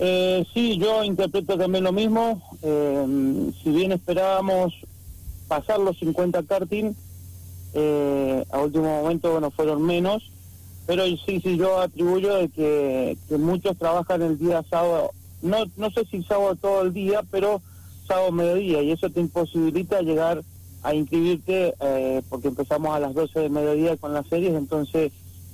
Eh, sí, yo interpreto también lo mismo. Eh, si bien esperábamos pasar los 50 karting, eh, a último momento bueno fueron menos, pero sí, sí, yo atribuyo de que, muchos trabajan el día sábado, no, no sé si sábado todo el día, pero sábado mediodía, y eso te imposibilita llegar a inscribirte eh, porque empezamos a las 12 de mediodía con las series, entonces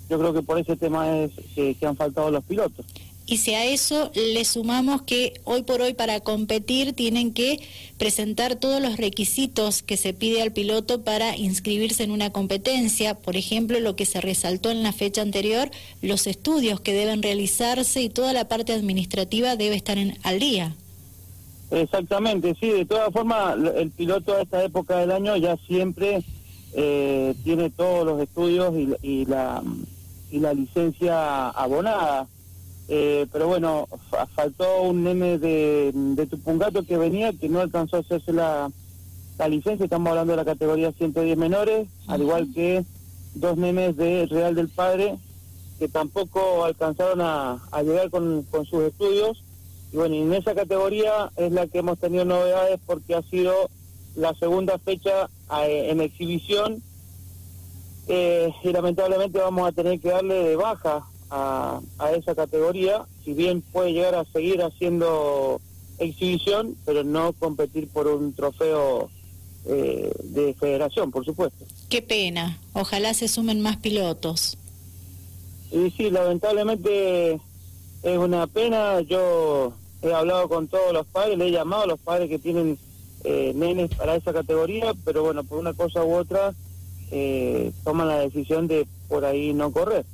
yo creo que por ese tema es que, que han faltado los pilotos. Y si a eso le sumamos que hoy por hoy para competir tienen que presentar todos los requisitos que se pide al piloto para inscribirse en una competencia, por ejemplo, lo que se resaltó en la fecha anterior, los estudios que deben realizarse y toda la parte administrativa debe estar en, al día. Exactamente, sí, de todas formas el piloto a esta época del año ya siempre eh, tiene todos los estudios y, y, la, y la licencia abonada. Eh, pero bueno, faltó un nene de, de Tupungato que venía, que no alcanzó a hacerse la, la licencia, estamos hablando de la categoría 110 menores, al igual que dos nenes de Real del Padre, que tampoco alcanzaron a, a llegar con, con sus estudios. Y bueno, y en esa categoría es la que hemos tenido novedades porque ha sido la segunda fecha eh, en exhibición. Eh, y lamentablemente vamos a tener que darle de baja a, a, esa categoría, si bien puede llegar a seguir haciendo exhibición, pero no competir por un trofeo eh, de federación, por supuesto. Qué pena, ojalá se sumen más pilotos. Y sí, lamentablemente es una pena, yo he hablado con todos los padres, le he llamado a los padres que tienen eh, nenes para esa categoría, pero bueno, por una cosa u otra eh, toman la decisión de por ahí no correr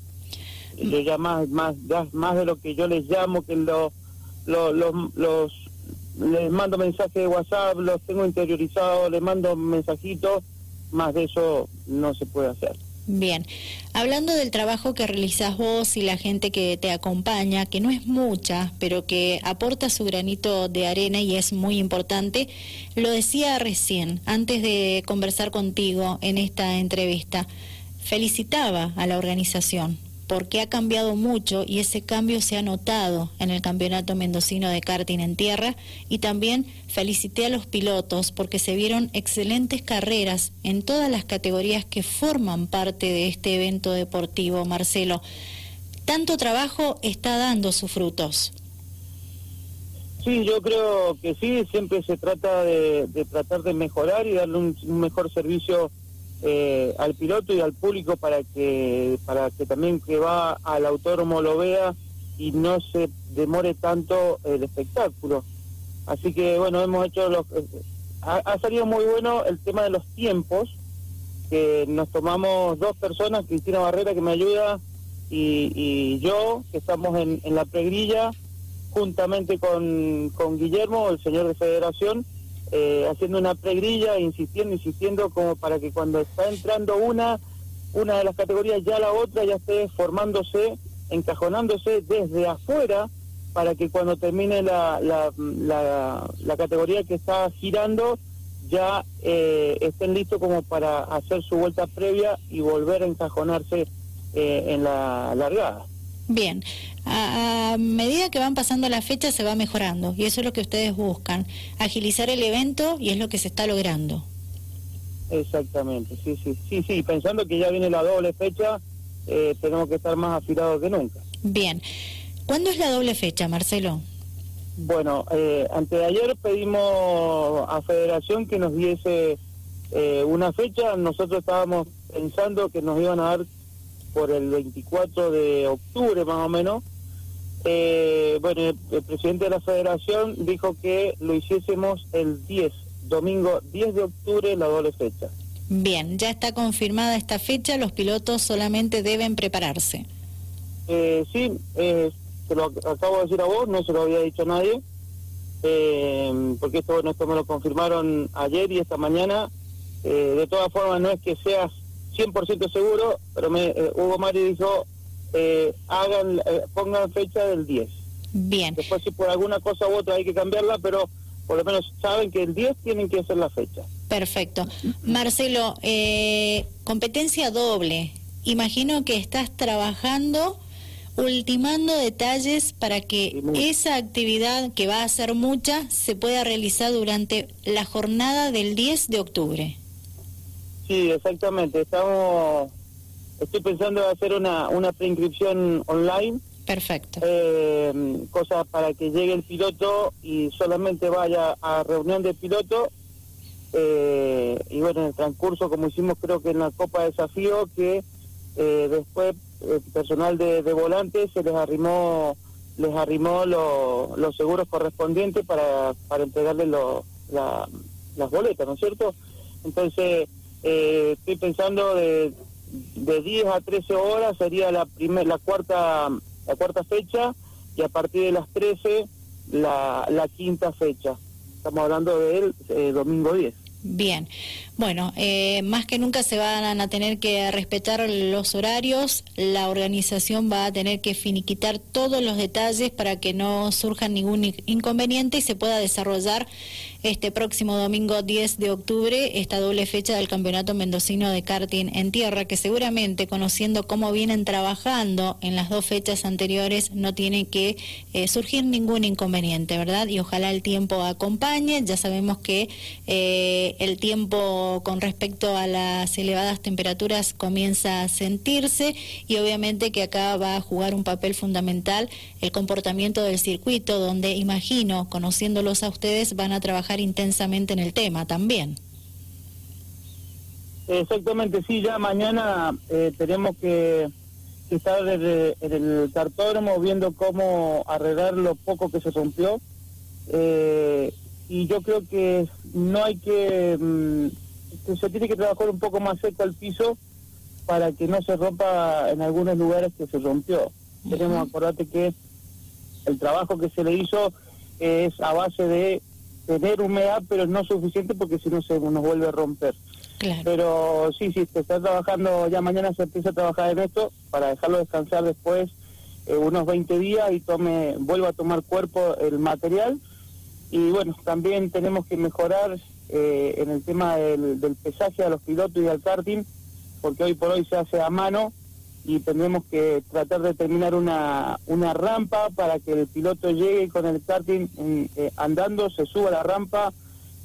yo ya más, más, más de lo que yo les llamo, que lo, lo, lo, los, les mando mensajes de WhatsApp, los tengo interiorizados, les mando mensajitos, más de eso no se puede hacer. Bien, hablando del trabajo que realizas vos y la gente que te acompaña, que no es mucha, pero que aporta su granito de arena y es muy importante, lo decía recién, antes de conversar contigo en esta entrevista, felicitaba a la organización porque ha cambiado mucho y ese cambio se ha notado en el Campeonato Mendocino de Karting en Tierra y también felicité a los pilotos porque se vieron excelentes carreras en todas las categorías que forman parte de este evento deportivo, Marcelo. Tanto trabajo está dando sus frutos. Sí, yo creo que sí, siempre se trata de, tratar de mejorar y darle un mejor servicio eh, al piloto y al público para que para que también que va al autódromo lo vea y no se demore tanto el espectáculo. Así que bueno, hemos hecho los... Eh, ha, salido muy bueno el tema de los tiempos, que nos tomamos dos personas, Cristina Barrera que me ayuda y, y yo, que estamos en, en la pregrilla, juntamente con, con Guillermo, el señor de Federación, eh, haciendo una pregrilla, insistiendo, insistiendo, como para que cuando está entrando una, una de las categorías, ya la otra ya esté formándose, encajonándose desde afuera, para que cuando termine la, la, la, la categoría que está girando, ya eh, estén listos como para hacer su vuelta previa y volver a encajonarse eh, en la largada. Bien, a, a, medida que van pasando las fechas se va mejorando y eso es lo que ustedes buscan, agilizar el evento y es lo que se está logrando. Exactamente, sí, sí, sí, sí, pensando que ya viene la doble fecha, eh, tenemos que estar más afilados que nunca. Bien, ¿cuándo es la doble fecha, Marcelo? Bueno, eh, antes de ayer pedimos a Federación que nos diese eh, una fecha, nosotros estábamos pensando que nos iban a dar por el 24 de octubre más o menos. Eh, bueno, el, el, presidente de la federación dijo que lo hiciésemos el 10, domingo 10 de octubre, la doble fecha. Bien, ya está confirmada esta fecha, los pilotos solamente deben prepararse. Eh, sí, eh, se lo acabo de decir a vos, no se lo había dicho a nadie, eh, porque esto, bueno, esto me lo confirmaron ayer y esta mañana. Eh, de todas formas, no es que seas 100% seguro, pero me, eh, Hugo Mari dijo, eh, hagan, eh, pongan fecha del 10. Bien. Después si por alguna cosa u otra hay que cambiarla, pero por lo menos saben que el 10 tienen que hacer la fecha. Perfecto. Marcelo, eh, competencia doble. Imagino que estás trabajando ultimando detalles para que esa actividad, que va a ser mucha, se pueda realizar durante la jornada del 10 de octubre. Sí, exactamente. Estamos, estoy pensando en hacer una, una preinscripción online. Perfecto. Eh, cosa para que llegue el piloto y solamente vaya a reunión de piloto. Eh, y bueno, en el transcurso, como hicimos creo que en la Copa de Desafío, que eh, después el personal de, de volantes se les arrimó les arrimó los seguros correspondientes para, para entregarles las boletas, ¿no es cierto? Entonces, eh, estoy pensando de, de 10 a 13 horas sería la primer, la cuarta la cuarta fecha y a partir de las 13 la, la quinta fecha. Estamos hablando del eh, domingo 10. Bien, bueno, eh, más que nunca se van a tener que respetar los horarios, la organización va a tener que finiquitar todos los detalles para que no surja ningún inconveniente y se pueda desarrollar este próximo domingo 10 de octubre esta doble fecha del Campeonato Mendocino de Karting en Tierra, que seguramente conociendo cómo vienen trabajando en las dos fechas anteriores no tiene que eh, surgir ningún inconveniente, ¿verdad? Y ojalá el tiempo acompañe, ya sabemos que eh, el tiempo con respecto a las elevadas temperaturas comienza a sentirse y obviamente que acá va a jugar un papel fundamental el comportamiento del circuito, donde imagino, conociéndolos a ustedes, van a trabajar intensamente en el tema también. Exactamente, sí, ya mañana eh, tenemos que, estar en el, cartódromo viendo cómo arreglar lo poco que se rompió. Eh, y yo creo que no hay que, mm, se tiene que trabajar un poco más seco al piso para que no se rompa en algunos lugares que se rompió. Tenemos, acordate que el trabajo que se le hizo es a base de tener humedad, pero no suficiente porque si no se nos vuelve a romper. Pero sí, sí, se está trabajando, ya mañana se empieza a trabajar en esto para dejarlo descansar después eh, unos 20 días y tome vuelva a tomar cuerpo el material. Y bueno, también tenemos que mejorar eh, en el tema del, del pesaje a los pilotos y al karting, porque hoy por hoy se hace a mano y tendremos que tratar de terminar una, una rampa para que el piloto llegue con el karting eh, andando, se suba a la rampa,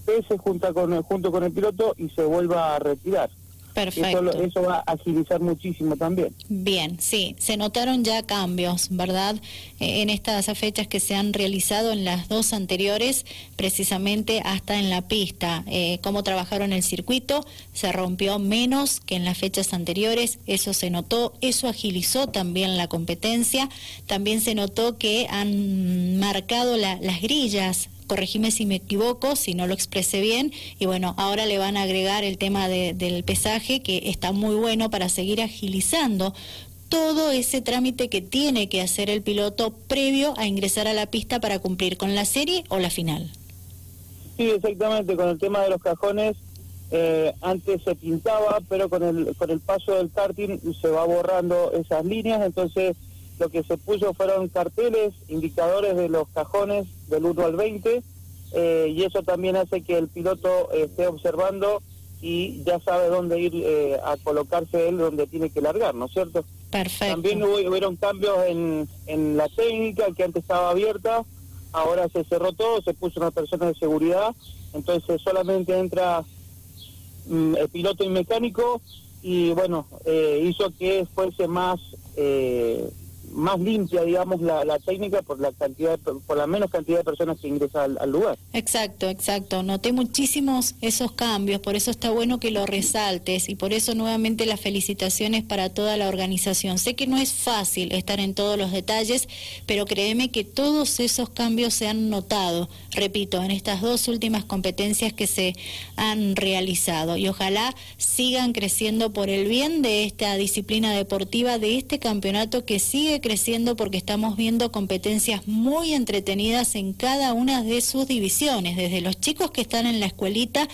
pese junto con, junto con el piloto y se vuelva a retirar. Perfecto. Eso, va a agilizar muchísimo también. Bien, sí, se notaron ya cambios, ¿verdad? Eh, en estas fechas que se han realizado en las dos anteriores, precisamente hasta en la pista. Eh, cómo trabajaron el circuito, se rompió menos que en las fechas anteriores, eso se notó, eso agilizó también la competencia. También se notó que han marcado las grillas corregime si me equivoco, si no lo expresé bien, y bueno, ahora le van a agregar el tema del pesaje, que está muy bueno para seguir agilizando todo ese trámite que tiene que hacer el piloto previo a ingresar a la pista para cumplir con la serie o la final. Sí, exactamente, con el tema de los cajones, eh, antes se pintaba, pero con el, con el paso del karting se va borrando esas líneas, entonces lo que se puso fueron carteles, indicadores de los cajones del 1 al 20, eh, y eso también hace que el piloto esté observando y ya sabe dónde ir eh, a colocarse él donde tiene que largar, ¿no es cierto? Perfecto. También hubo, hubieron cambios en, en la técnica que antes estaba abierta, ahora se cerró todo, se puso una persona de seguridad, entonces solamente entra mm, el piloto y mecánico y bueno, eh, hizo que fuese más eh, más limpia, digamos, la, la, técnica por la cantidad, por la menos cantidad de personas que ingresan al, lugar. Exacto, exacto. Noté muchísimos esos cambios, por eso está bueno que lo resaltes y por eso nuevamente las felicitaciones para toda la organización. Sé que no es fácil estar en todos los detalles, pero créeme que todos esos cambios se han notado, repito, en estas dos últimas competencias que se han realizado y ojalá sigan creciendo por el bien de esta disciplina deportiva, de este campeonato que sigue creciendo porque estamos viendo competencias muy entretenidas en cada una de sus divisiones, desde los chicos que están en la escuelita,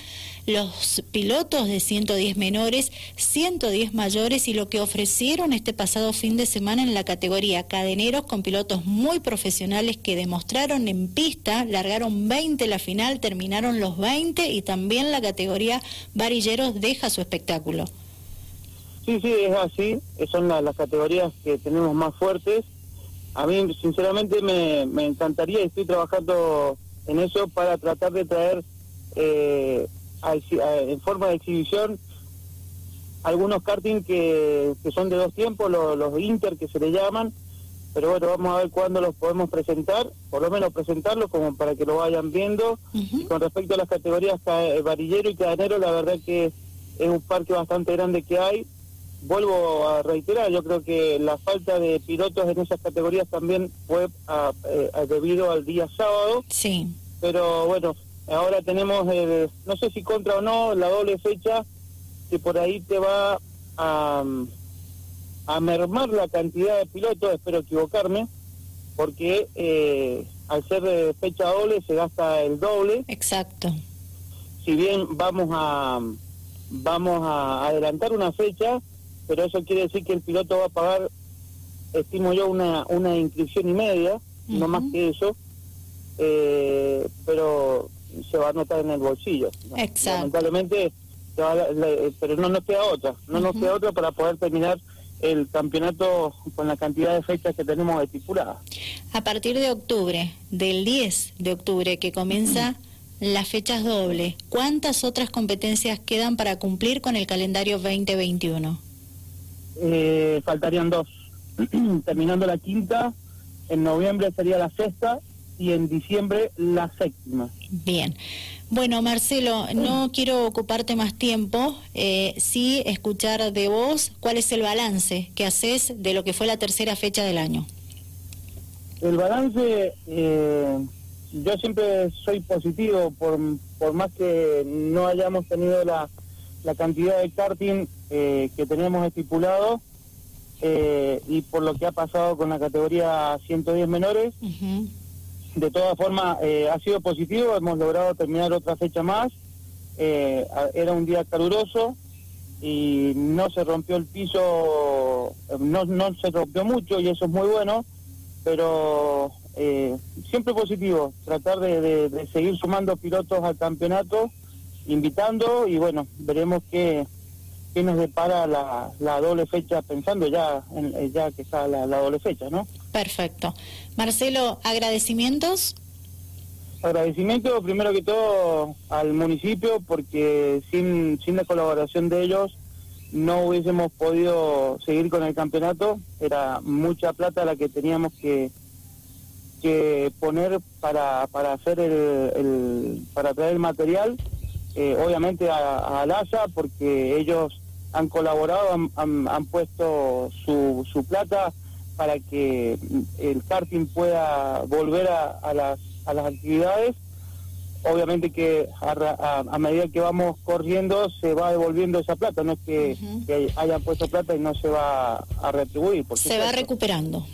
los pilotos de 110 menores, 110 mayores y lo que ofrecieron este pasado fin de semana en la categoría cadeneros con pilotos muy profesionales que demostraron en pista, largaron 20 la final, terminaron los 20 y también la categoría varilleros deja su espectáculo. Sí, sí, es así, son las categorías que tenemos más fuertes a mí sinceramente me, me encantaría y estoy trabajando en eso para tratar de traer eh, en forma de exhibición algunos karting que, que son de dos tiempos, los, los inter que se le llaman, pero bueno, vamos a ver cuándo los podemos presentar, por lo menos presentarlos como para que lo vayan viendo. y con respecto a las categorías varillero y cadenero, la verdad que es un parque bastante grande que hay. Vuelvo a reiterar, yo creo que la falta de pilotos en esas categorías también fue eh, debido al día sábado. Sí. Pero bueno, ahora tenemos, no sé si contra o no, la doble fecha que por ahí te va a a mermar la cantidad de pilotos, espero equivocarme, porque eh, al ser fecha doble se gasta el doble. Exacto. Si bien vamos a vamos a adelantar una fecha, pero eso quiere decir que el piloto va a pagar, estimo yo, una, una inscripción y media, no más que eso, eh, pero se va a notar en el bolsillo. Exacto. Lamentablemente, pero no nos queda otra, no nos queda otra para poder terminar el campeonato con la cantidad de fechas que tenemos estipuladas. A partir de octubre, del 10 de octubre que comienza las fechas dobles, ¿cuántas otras competencias quedan para cumplir con el calendario 2021? Eh, faltarían dos. Terminando la quinta, en noviembre sería la sexta y en diciembre la séptima. Bien. Bueno, Marcelo, no quiero ocuparte más tiempo, eh, sí escuchar de vos cuál es el balance que haces de lo que fue la tercera fecha del año. El balance, eh, yo siempre soy positivo, por, por más que no hayamos tenido la, la cantidad de karting eh, que teníamos estipulado eh, y por lo que ha pasado con la categoría 110 menores. De todas formas eh, ha sido positivo, hemos logrado terminar otra fecha más, eh, era un día caluroso y no se rompió el piso, no, no se rompió mucho y eso es muy bueno, pero eh, siempre positivo, tratar de, seguir sumando pilotos al campeonato, invitando y bueno, veremos qué, qué nos depara la, la doble fecha, pensando ya, en, ya que está la doble fecha, ¿no? Perfecto. Marcelo, agradecimientos. Agradecimiento primero que todo al municipio porque sin, sin la colaboración de ellos no hubiésemos podido seguir con el campeonato. Era mucha plata la que teníamos que, que poner para, para hacer el, para traer el material. Eh, obviamente a, a porque ellos han colaborado, han, han, puesto su, su plata para que el karting pueda volver a, las, a las actividades. Obviamente que a, medida que vamos corriendo se va devolviendo esa plata, no es que, hayan puesto plata y no se va a retribuir. se va recuperando.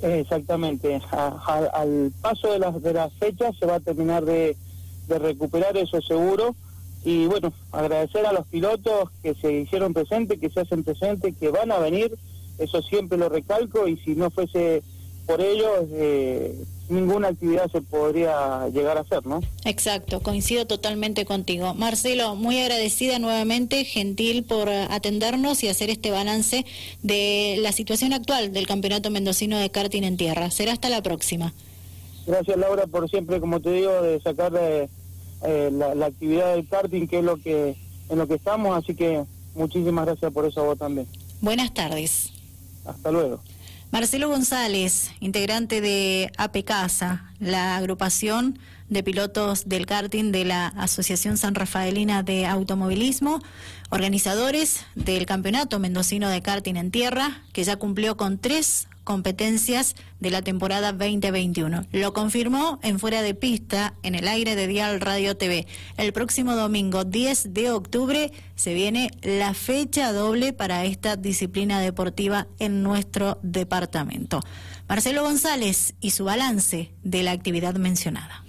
Exactamente, al paso de las, de las fechas se va a terminar de, de recuperar eso seguro y bueno, agradecer a los pilotos que se hicieron presentes, que se hacen presentes, que van a venir eso siempre lo recalco y si no fuese por ellos, eh, ninguna actividad se podría llegar a hacer, ¿no? Exacto, coincido totalmente contigo. Marcelo, muy agradecida nuevamente, gentil por atendernos y hacer este balance de la situación actual del Campeonato Mendocino de Karting en Tierra. Será hasta la próxima. Gracias, Laura, por siempre, como te digo, de sacar eh, la, actividad del karting, que es lo que en lo que estamos, así que muchísimas gracias por eso a vos también. Buenas tardes. Hasta luego. Marcelo González, integrante de AP Casa, la agrupación de pilotos del karting de la Asociación San Rafaelina de Automovilismo, organizadores del Campeonato Mendocino de Karting en Tierra, que ya cumplió con tres competencias de la temporada 2021. Lo confirmó en Fuera de Pista, en el aire de Dial Radio TV. El próximo domingo 10 de octubre se viene la fecha doble para esta disciplina deportiva en nuestro departamento. Marcelo González y su balance de la actividad mencionada.